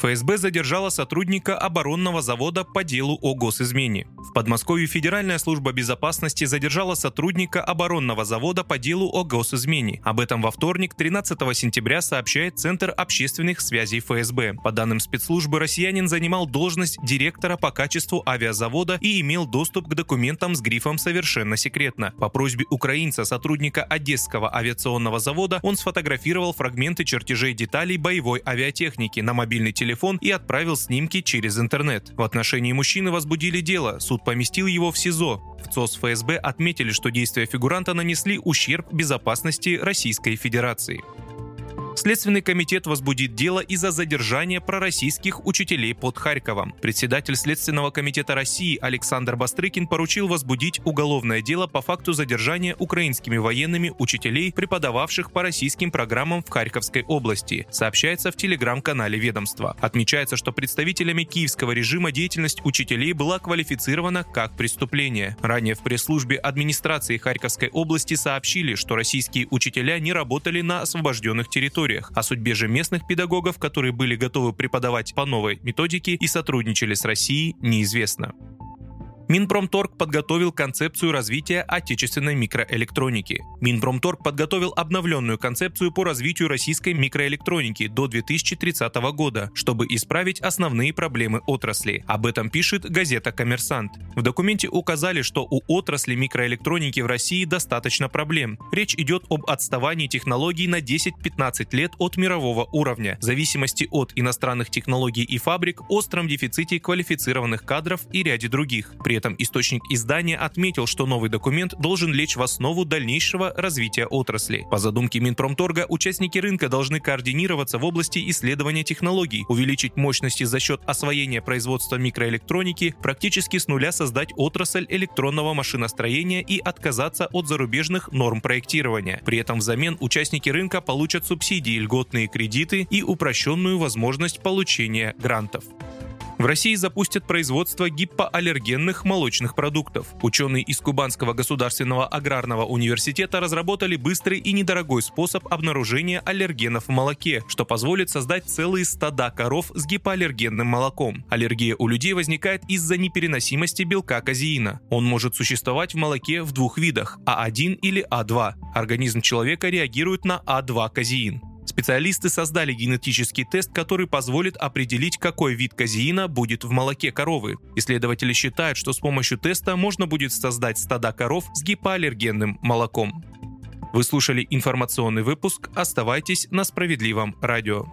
ФСБ задержала сотрудника оборонного завода по делу о госизмене. В Подмосковье Федеральная служба безопасности задержала сотрудника оборонного завода по делу о госизмене. Об этом во вторник, 13 сентября, сообщает Центр общественных связей ФСБ. По данным спецслужбы, россиянин занимал должность директора по качеству авиазавода и имел доступ к документам с грифом «Совершенно секретно». По просьбе украинца, сотрудника Одесского авиационного завода, он сфотографировал фрагменты чертежей деталей боевой авиатехники на мобильный телефон и отправил снимки через интернет. В отношении мужчины возбудили дело, суд поместил его в СИЗО. В ЦОС ФСБ отметили, что действия фигуранта нанесли ущерб безопасности Российской Федерации. Следственный комитет возбудит дело из-за задержания пророссийских учителей под Харьковом. Председатель Следственного комитета России Александр Бастрыкин поручил возбудить уголовное дело по факту задержания украинскими военными учителей, преподававших по российским программам в Харьковской области, сообщается в телеграм-канале ведомства. Отмечается, что представителями киевского режима деятельность учителей была квалифицирована как преступление. Ранее в пресс-службе администрации Харьковской области сообщили, что российские учителя не работали на освобожденных территориях территориях. О судьбе же местных педагогов, которые были готовы преподавать по новой методике и сотрудничали с Россией, неизвестно. Минпромторг подготовил концепцию развития отечественной микроэлектроники. Минпромторг подготовил обновленную концепцию по развитию российской микроэлектроники до 2030 года, чтобы исправить основные проблемы отрасли. Об этом пишет газета «Коммерсант». В документе указали, что у отрасли микроэлектроники в России достаточно проблем. Речь идет об отставании технологий на 10-15 лет от мирового уровня, зависимости от иностранных технологий и фабрик, остром дефиците квалифицированных кадров и ряде других. При этом источник издания отметил, что новый документ должен лечь в основу дальнейшего развития отрасли. По задумке Минпромторга, участники рынка должны координироваться в области исследования технологий, увеличить мощности за счет освоения производства микроэлектроники, практически с нуля создать отрасль электронного машиностроения и отказаться от зарубежных норм проектирования. При этом взамен участники рынка получат субсидии, льготные кредиты и упрощенную возможность получения грантов. В России запустят производство гипоаллергенных молочных продуктов. Ученые из Кубанского государственного аграрного университета разработали быстрый и недорогой способ обнаружения аллергенов в молоке, что позволит создать целые стада коров с гипоаллергенным молоком. Аллергия у людей возникает из-за непереносимости белка казеина. Он может существовать в молоке в двух видах – А1 или А2. Организм человека реагирует на А2 казеин. Специалисты создали генетический тест, который позволит определить, какой вид казеина будет в молоке коровы. Исследователи считают, что с помощью теста можно будет создать стада коров с гипоаллергенным молоком. Вы слушали информационный выпуск. Оставайтесь на справедливом радио.